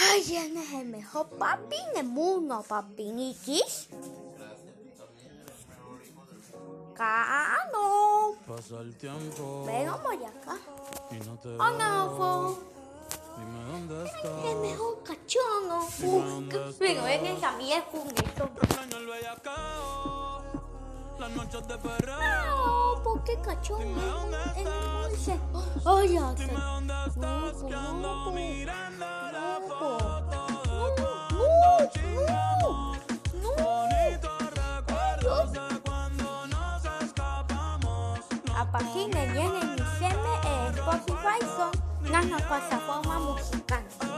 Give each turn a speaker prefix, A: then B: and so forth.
A: Ay, ¿quién es el mejor papi del mundo, papi Nikis? Cano.
B: Pasa el tiempo
A: Ven, vamos acá.
B: y no te
A: Oh, no,
B: Dime dónde estás.
A: El mejor cachorro.
B: dónde
A: Pero ven esa eso.
B: Extraño el bellacao, las noches de perreo.
A: No, ¿por qué cachorro? En el dulce. Ay, ya.
B: Dime dónde estás,
A: No,
B: que ando
A: no,
B: mirando
A: A partir de en diciembre, Spotify son las plataformas musicales.